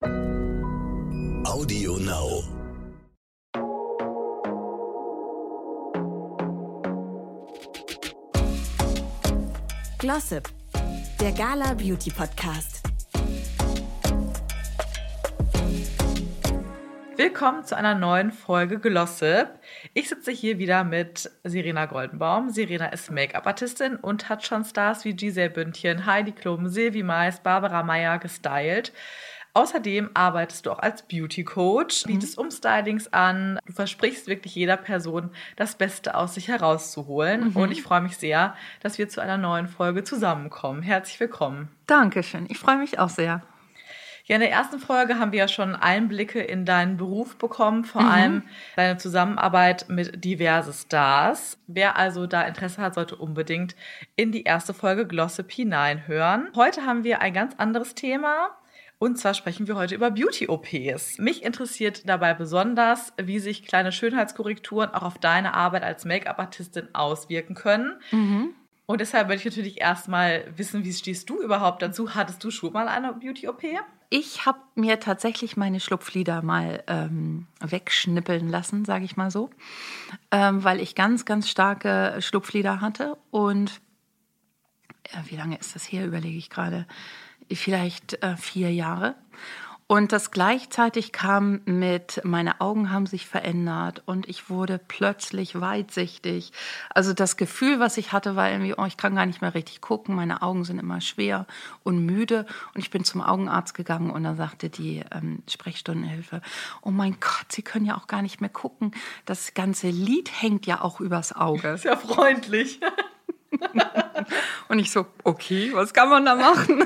Audio Now. Glossip, der Gala Beauty Podcast. Willkommen zu einer neuen Folge Glossip. Ich sitze hier wieder mit Serena Goldenbaum. Serena ist Make-up-Artistin und hat schon Stars wie Giselle Bündchen, Heidi Klum, Silvi Mais, Barbara Meyer gestylt. Außerdem arbeitest du auch als Beauty Coach, bietest Umstylings an. Du versprichst wirklich jeder Person, das Beste aus sich herauszuholen. Und ich freue mich sehr, dass wir zu einer neuen Folge zusammenkommen. Herzlich willkommen. Dankeschön. Ich freue mich auch sehr. Ja, in der ersten Folge haben wir ja schon Einblicke in deinen Beruf bekommen, vor allem deine Zusammenarbeit mit diverse Stars. Wer also da Interesse hat, sollte unbedingt in die erste Folge Glossip hineinhören. Heute haben wir ein ganz anderes Thema. Und zwar sprechen wir heute über Beauty-OPs. Mich interessiert dabei besonders, wie sich kleine Schönheitskorrekturen auch auf deine Arbeit als Make-up-Artistin auswirken können. Und deshalb würde ich natürlich erstmal wissen, wie stehst du überhaupt dazu? Hattest du schon mal eine Beauty-OP? Ich habe mir tatsächlich meine Schlupflider mal ähm, wegschnippeln lassen, sage ich mal so, ähm, weil ich ganz, ganz starke Schlupflider hatte. Und ja, wie lange ist das her, überlege ich gerade. Vielleicht äh, vier Jahre. Und das gleichzeitig kam mit, meine Augen haben sich verändert und ich wurde plötzlich weitsichtig. Also das Gefühl, was ich hatte, war irgendwie, oh, ich kann gar nicht mehr richtig gucken, meine Augen sind immer schwer und müde. Und ich bin zum Augenarzt gegangen und da sagte die ähm, Sprechstundenhilfe, oh mein Gott, Sie können ja auch gar nicht mehr gucken. Das ganze Lied hängt ja auch übers Auge. Sehr freundlich. Und ich so, okay, was kann man da machen?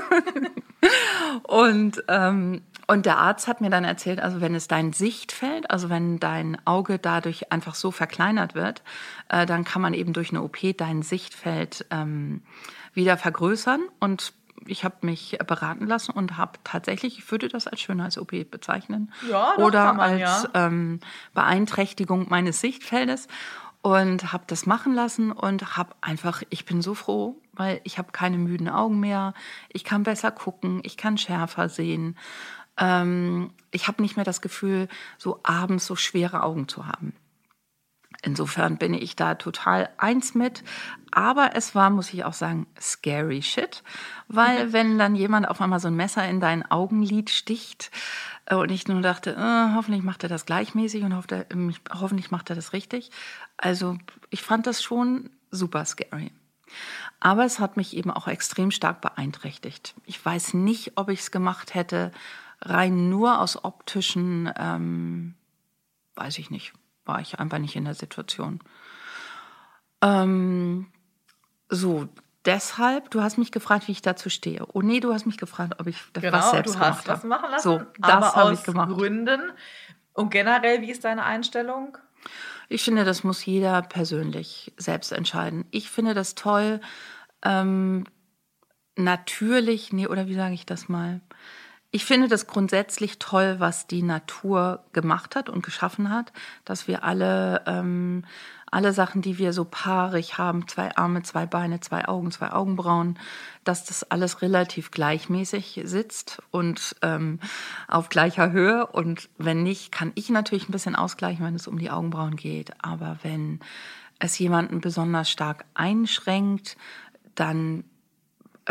und, ähm, und der Arzt hat mir dann erzählt, also wenn es dein Sichtfeld, also wenn dein Auge dadurch einfach so verkleinert wird, äh, dann kann man eben durch eine OP dein Sichtfeld ähm, wieder vergrößern. Und ich habe mich beraten lassen und habe tatsächlich, ich würde das als Schönheits-OP bezeichnen. Ja, doch, Oder man, als ja. ähm, Beeinträchtigung meines Sichtfeldes und habe das machen lassen und habe einfach, ich bin so froh, weil ich habe keine müden Augen mehr, ich kann besser gucken, ich kann schärfer sehen. Ähm, ich habe nicht mehr das Gefühl, so abends so schwere Augen zu haben. Insofern bin ich da total eins mit. Aber es war, muss ich auch sagen, scary shit. Weil wenn dann jemand auf einmal so ein Messer in dein Augenlid sticht äh, und ich nur dachte, äh, hoffentlich macht er das gleichmäßig und hofft er, ähm, hoffentlich macht er das richtig. Also ich fand das schon super scary. Aber es hat mich eben auch extrem stark beeinträchtigt. Ich weiß nicht, ob ich es gemacht hätte, rein nur aus optischen, ähm, weiß ich nicht, war ich einfach nicht in der Situation. Ähm, so, deshalb, du hast mich gefragt, wie ich dazu stehe. Oh nee, du hast mich gefragt, ob ich das Genau, was selbst du hast was habe. machen lassen. So, das habe aus ich gemacht. Gründen. Und generell, wie ist deine Einstellung? Ich finde, das muss jeder persönlich selbst entscheiden. Ich finde das toll, ähm, natürlich, nee, oder wie sage ich das mal? Ich finde das grundsätzlich toll, was die Natur gemacht hat und geschaffen hat, dass wir alle, ähm, alle Sachen, die wir so paarig haben, zwei Arme, zwei Beine, zwei Augen, zwei Augenbrauen, dass das alles relativ gleichmäßig sitzt und ähm, auf gleicher Höhe. Und wenn nicht, kann ich natürlich ein bisschen ausgleichen, wenn es um die Augenbrauen geht. Aber wenn es jemanden besonders stark einschränkt, dann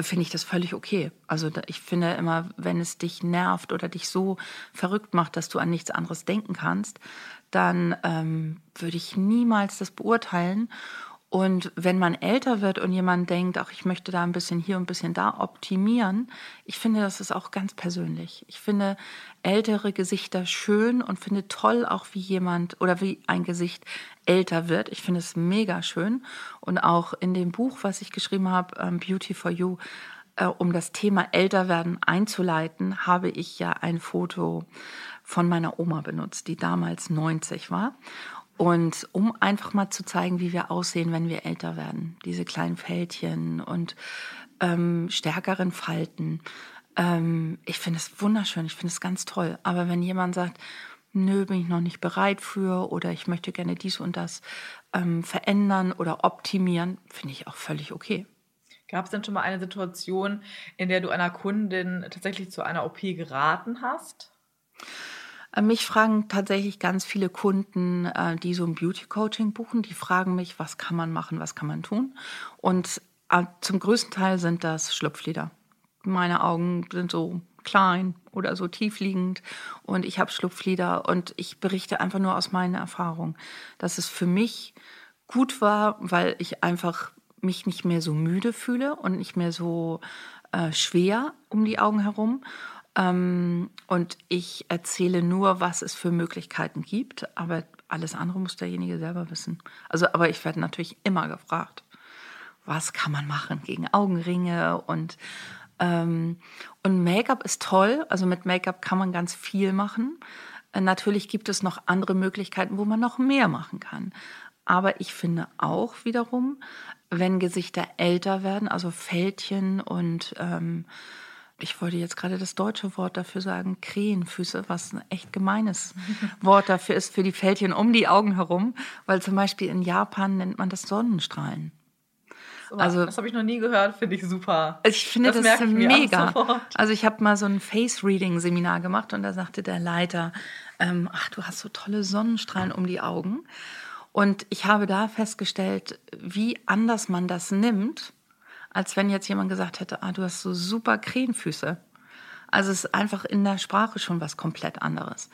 finde ich das völlig okay. Also ich finde immer, wenn es dich nervt oder dich so verrückt macht, dass du an nichts anderes denken kannst, dann ähm, würde ich niemals das beurteilen. Und wenn man älter wird und jemand denkt, ach, ich möchte da ein bisschen hier und ein bisschen da optimieren, ich finde, das ist auch ganz persönlich. Ich finde ältere Gesichter schön und finde toll auch, wie jemand oder wie ein Gesicht älter wird. Ich finde es mega schön. Und auch in dem Buch, was ich geschrieben habe, ähm, Beauty for You, äh, um das Thema Älterwerden einzuleiten, habe ich ja ein Foto von meiner Oma benutzt, die damals 90 war. Und um einfach mal zu zeigen, wie wir aussehen, wenn wir älter werden. Diese kleinen Fältchen und ähm, stärkeren Falten. Ähm, ich finde es wunderschön, ich finde es ganz toll. Aber wenn jemand sagt, nö, bin ich noch nicht bereit für oder ich möchte gerne dies und das ähm, verändern oder optimieren, finde ich auch völlig okay. Gab es denn schon mal eine Situation, in der du einer Kundin tatsächlich zu einer OP geraten hast? Äh, mich fragen tatsächlich ganz viele Kunden, äh, die so ein Beauty-Coaching buchen, die fragen mich, was kann man machen, was kann man tun. Und äh, zum größten Teil sind das Schlupflider. Meine Augen sind so klein oder so tiefliegend und ich habe Schlupflider und ich berichte einfach nur aus meiner Erfahrung, dass es für mich gut war, weil ich einfach mich nicht mehr so müde fühle und nicht mehr so äh, schwer um die Augen herum ähm, und ich erzähle nur, was es für Möglichkeiten gibt, aber alles andere muss derjenige selber wissen. Also, aber ich werde natürlich immer gefragt, was kann man machen gegen Augenringe und ähm, und Make-up ist toll. Also mit Make-up kann man ganz viel machen. Äh, natürlich gibt es noch andere Möglichkeiten, wo man noch mehr machen kann. Aber ich finde auch wiederum, wenn Gesichter älter werden, also Fältchen und ähm, ich wollte jetzt gerade das deutsche Wort dafür sagen, Krähenfüße, was ein echt gemeines Wort dafür ist, für die Fältchen um die Augen herum, weil zum Beispiel in Japan nennt man das Sonnenstrahlen. Also, das habe ich noch nie gehört, finde ich super. Ich finde das, das mega. Also ich habe mal so ein Face-Reading-Seminar gemacht und da sagte der Leiter, ähm, ach, du hast so tolle Sonnenstrahlen um die Augen. Und ich habe da festgestellt, wie anders man das nimmt als wenn jetzt jemand gesagt hätte, ah, du hast so super Krähenfüße. Also es ist einfach in der Sprache schon was komplett anderes.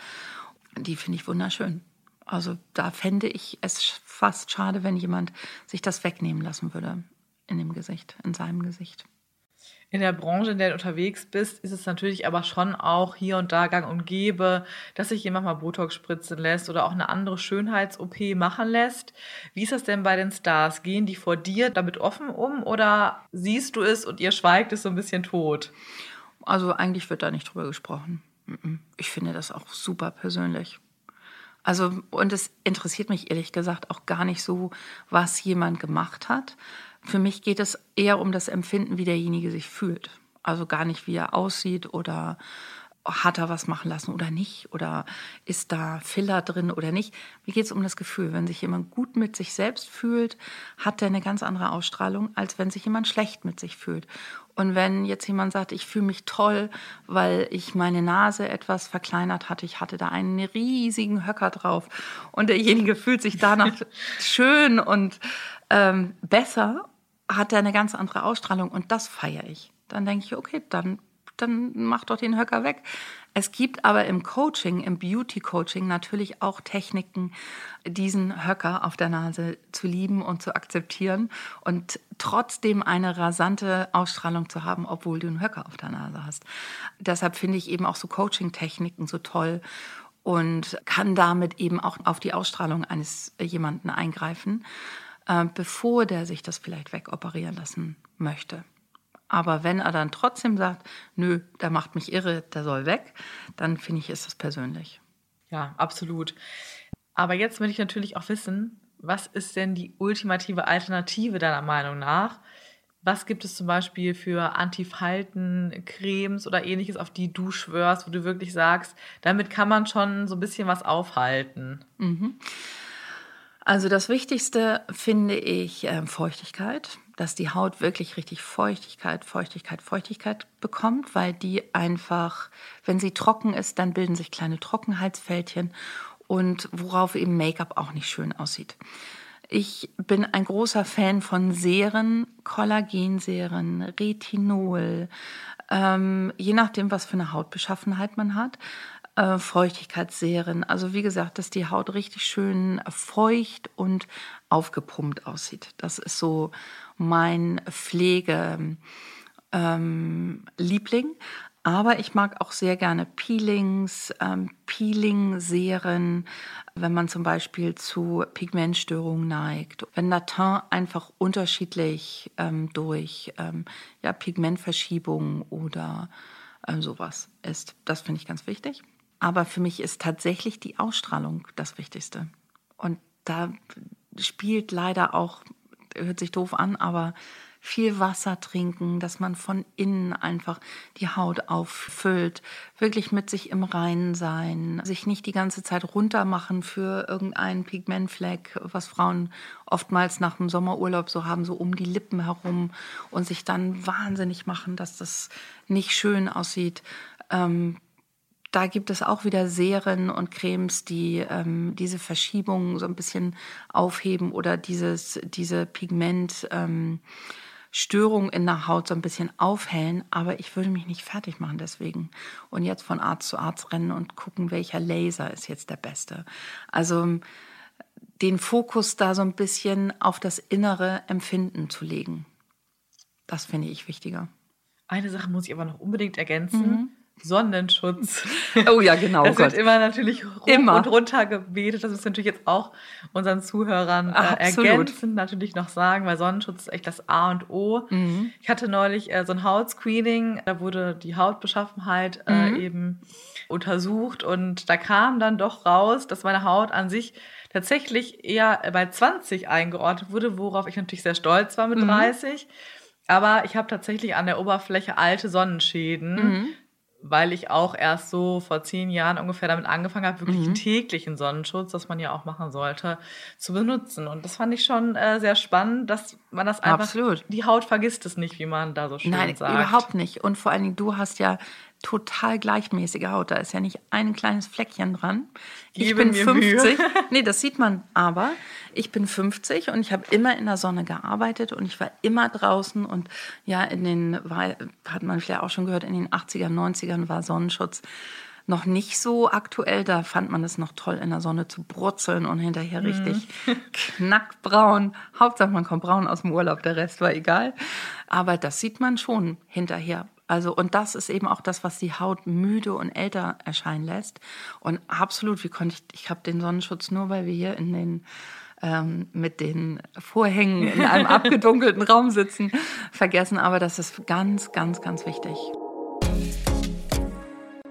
Die finde ich wunderschön. Also da fände ich es fast schade, wenn jemand sich das wegnehmen lassen würde in dem Gesicht, in seinem Gesicht in der Branche, in der du unterwegs bist, ist es natürlich aber schon auch hier und da gang und gäbe, dass sich jemand mal Botox spritzen lässt oder auch eine andere Schönheits-OP machen lässt. Wie ist das denn bei den Stars? Gehen die vor dir damit offen um oder siehst du es und ihr schweigt es so ein bisschen tot? Also eigentlich wird da nicht drüber gesprochen. Ich finde das auch super persönlich. Also, und es interessiert mich ehrlich gesagt auch gar nicht so, was jemand gemacht hat. Für mich geht es eher um das Empfinden, wie derjenige sich fühlt. Also gar nicht, wie er aussieht oder hat er was machen lassen oder nicht oder ist da Filler drin oder nicht. Mir geht es um das Gefühl. Wenn sich jemand gut mit sich selbst fühlt, hat er eine ganz andere Ausstrahlung, als wenn sich jemand schlecht mit sich fühlt. Und wenn jetzt jemand sagt, ich fühle mich toll, weil ich meine Nase etwas verkleinert hatte, ich hatte da einen riesigen Höcker drauf und derjenige fühlt sich danach schön und ähm, besser hat er eine ganz andere Ausstrahlung und das feiere ich. Dann denke ich, okay, dann, dann mach doch den Höcker weg. Es gibt aber im Coaching, im Beauty-Coaching natürlich auch Techniken, diesen Höcker auf der Nase zu lieben und zu akzeptieren und trotzdem eine rasante Ausstrahlung zu haben, obwohl du einen Höcker auf der Nase hast. Deshalb finde ich eben auch so Coaching-Techniken so toll und kann damit eben auch auf die Ausstrahlung eines jemanden eingreifen. Äh, bevor der sich das vielleicht wegoperieren lassen möchte. Aber wenn er dann trotzdem sagt, nö, der macht mich irre, der soll weg, dann finde ich, ist das persönlich. Ja, absolut. Aber jetzt will ich natürlich auch wissen, was ist denn die ultimative Alternative deiner Meinung nach? Was gibt es zum Beispiel für Antifalten-Cremes oder ähnliches, auf die du schwörst, wo du wirklich sagst, damit kann man schon so ein bisschen was aufhalten? Mhm. Also das Wichtigste finde ich äh, Feuchtigkeit, dass die Haut wirklich richtig Feuchtigkeit, Feuchtigkeit, Feuchtigkeit bekommt, weil die einfach, wenn sie trocken ist, dann bilden sich kleine Trockenheitsfältchen und worauf eben Make-up auch nicht schön aussieht. Ich bin ein großer Fan von Seren, Kollagenseren, Retinol, ähm, je nachdem, was für eine Hautbeschaffenheit man hat äh, Feuchtigkeitsserien. Also wie gesagt, dass die Haut richtig schön feucht und aufgepumpt aussieht. Das ist so mein Pflegeliebling. Ähm, aber ich mag auch sehr gerne Peelings, ähm, Peeling-Serien, wenn man zum Beispiel zu Pigmentstörungen neigt. Wenn Teint einfach unterschiedlich ähm, durch ähm, ja, Pigmentverschiebung oder ähm, sowas ist. Das finde ich ganz wichtig. Aber für mich ist tatsächlich die Ausstrahlung das Wichtigste. Und da spielt leider auch, hört sich doof an, aber viel Wasser trinken, dass man von innen einfach die Haut auffüllt, wirklich mit sich im Reinen sein, sich nicht die ganze Zeit runtermachen für irgendeinen Pigmentfleck, was Frauen oftmals nach dem Sommerurlaub so haben, so um die Lippen herum und sich dann wahnsinnig machen, dass das nicht schön aussieht. Ähm, da gibt es auch wieder Serien und Cremes, die ähm, diese Verschiebungen so ein bisschen aufheben oder dieses, diese Pigmentstörung ähm, in der Haut so ein bisschen aufhellen. Aber ich würde mich nicht fertig machen deswegen. Und jetzt von Arzt zu Arzt rennen und gucken, welcher Laser ist jetzt der beste. Also den Fokus da so ein bisschen auf das innere Empfinden zu legen. Das finde ich wichtiger. Eine Sache muss ich aber noch unbedingt ergänzen. Mhm. Sonnenschutz. Oh ja, genau. Das wird immer natürlich hoch immer. und runter gebetet. Das müssen wir natürlich jetzt auch unseren Zuhörern äh, ergänzend natürlich noch sagen, weil Sonnenschutz ist echt das A und O. Mhm. Ich hatte neulich äh, so ein Hautscreening, da wurde die Hautbeschaffenheit äh, mhm. eben untersucht und da kam dann doch raus, dass meine Haut an sich tatsächlich eher bei 20 eingeordnet wurde, worauf ich natürlich sehr stolz war mit mhm. 30. Aber ich habe tatsächlich an der Oberfläche alte Sonnenschäden. Mhm weil ich auch erst so vor zehn Jahren ungefähr damit angefangen habe, wirklich mhm. täglichen Sonnenschutz, das man ja auch machen sollte, zu benutzen. Und das fand ich schon äh, sehr spannend, dass man das einfach, Absolut. die Haut vergisst es nicht, wie man da so schön Nein, sagt. Nein, überhaupt nicht. Und vor allen Dingen, du hast ja total gleichmäßige Haut. Da ist ja nicht ein kleines Fleckchen dran. Ich bin 50. nee, das sieht man aber. Ich bin 50 und ich habe immer in der Sonne gearbeitet und ich war immer draußen und ja, in den, war, hat man vielleicht auch schon gehört, in den 80er, 90ern war Sonnenschutz noch nicht so aktuell. Da fand man es noch toll, in der Sonne zu brutzeln und hinterher richtig mm. knackbraun. Hauptsache, man kommt braun aus dem Urlaub, der Rest war egal. Aber das sieht man schon hinterher. Also, und das ist eben auch das, was die Haut müde und älter erscheinen lässt. Und absolut, wie konnte ich, ich habe den Sonnenschutz nur, weil wir hier in den, ähm, mit den Vorhängen in einem abgedunkelten Raum sitzen, vergessen. Aber das ist ganz, ganz, ganz wichtig.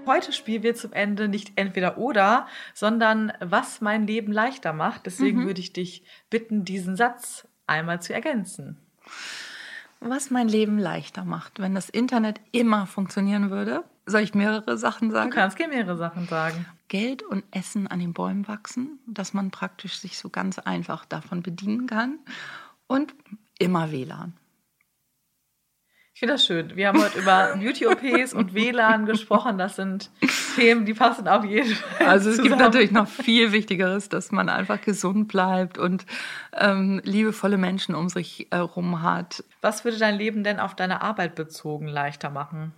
Heute spielen wir zum Ende nicht entweder oder, sondern was mein Leben leichter macht. Deswegen mhm. würde ich dich bitten, diesen Satz einmal zu ergänzen was mein Leben leichter macht. Wenn das Internet immer funktionieren würde, soll ich mehrere Sachen sagen? Du kannst gerne mehrere Sachen sagen. Geld und Essen an den Bäumen wachsen, dass man praktisch sich so ganz einfach davon bedienen kann. Und immer WLAN. Ich finde das schön. Wir haben heute über Beauty-OPs und WLAN gesprochen. Das sind Themen, die passen auf jeden Fall. Also es zusammen. gibt natürlich noch viel Wichtigeres, dass man einfach gesund bleibt und ähm, liebevolle Menschen um sich herum hat. Was würde dein Leben denn auf deine Arbeit bezogen leichter machen?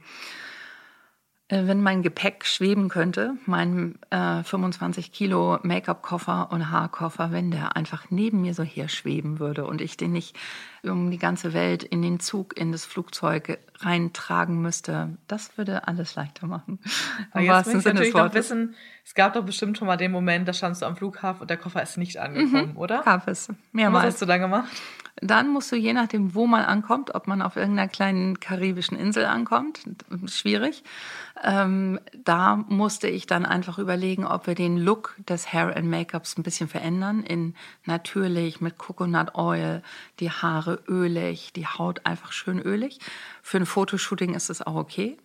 Äh, wenn mein Gepäck schweben könnte, mein äh, 25 Kilo Make-up-Koffer und Haarkoffer, wenn der einfach neben mir so her schweben würde und ich den nicht um die ganze Welt in den Zug, in das Flugzeug reintragen müsste, das würde alles leichter machen. Aber jetzt muss ich natürlich noch wissen, es gab doch bestimmt schon mal den Moment, da standst du am Flughafen und der Koffer ist nicht angekommen, mhm, oder? Gab es, mehrmals. Was hast du da gemacht? Dann musst du je nachdem, wo man ankommt, ob man auf irgendeiner kleinen karibischen Insel ankommt, schwierig. Ähm, da musste ich dann einfach überlegen, ob wir den Look des Hair and Make-ups ein bisschen verändern in natürlich mit Coconut Oil, die Haare ölig, die Haut einfach schön ölig. Für ein Fotoshooting ist es auch okay.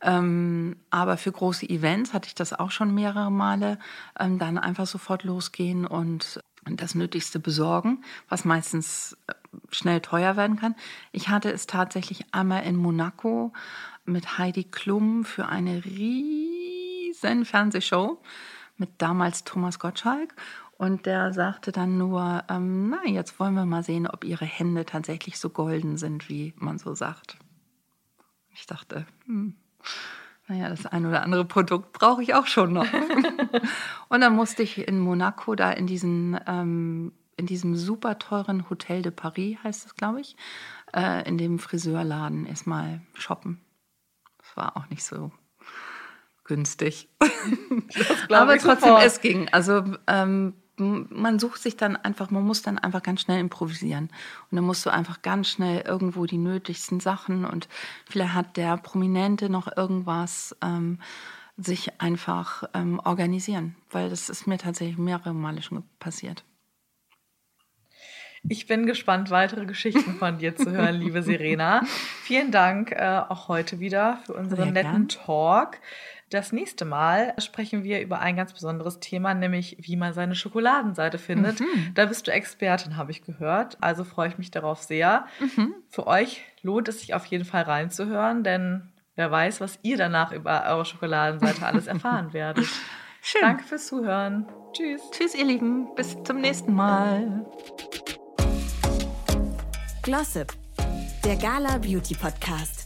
Ähm, aber für große Events hatte ich das auch schon mehrere Male. Ähm, dann einfach sofort losgehen und das Nötigste besorgen, was meistens äh, schnell teuer werden kann. Ich hatte es tatsächlich einmal in Monaco mit Heidi Klum für eine riesen Fernsehshow mit damals Thomas Gottschalk. Und der sagte dann nur, ähm, na, jetzt wollen wir mal sehen, ob ihre Hände tatsächlich so golden sind, wie man so sagt. Ich dachte, hm, naja, das ein oder andere Produkt brauche ich auch schon noch. und dann musste ich in Monaco da in diesen ähm, in diesem super teuren Hotel de Paris, heißt es, glaube ich, äh, in dem Friseurladen erstmal shoppen. Das war auch nicht so günstig. Aber trotzdem, sofort. es ging. Also ähm, man sucht sich dann einfach, man muss dann einfach ganz schnell improvisieren. Und dann musst du einfach ganz schnell irgendwo die nötigsten Sachen und vielleicht hat der Prominente noch irgendwas ähm, sich einfach ähm, organisieren, weil das ist mir tatsächlich mehrere Male schon passiert. Ich bin gespannt, weitere Geschichten von dir zu hören, liebe Serena. Vielen Dank äh, auch heute wieder für unseren Sehr netten gern. Talk. Das nächste Mal sprechen wir über ein ganz besonderes Thema, nämlich wie man seine Schokoladenseite findet. Mhm. Da bist du Expertin, habe ich gehört. Also freue ich mich darauf sehr. Mhm. Für euch lohnt es sich auf jeden Fall reinzuhören, denn wer weiß, was ihr danach über eure Schokoladenseite alles erfahren werdet. Schön. Danke fürs Zuhören. Tschüss. Tschüss, ihr Lieben. Bis zum nächsten Mal. Glossip, der Gala Beauty Podcast.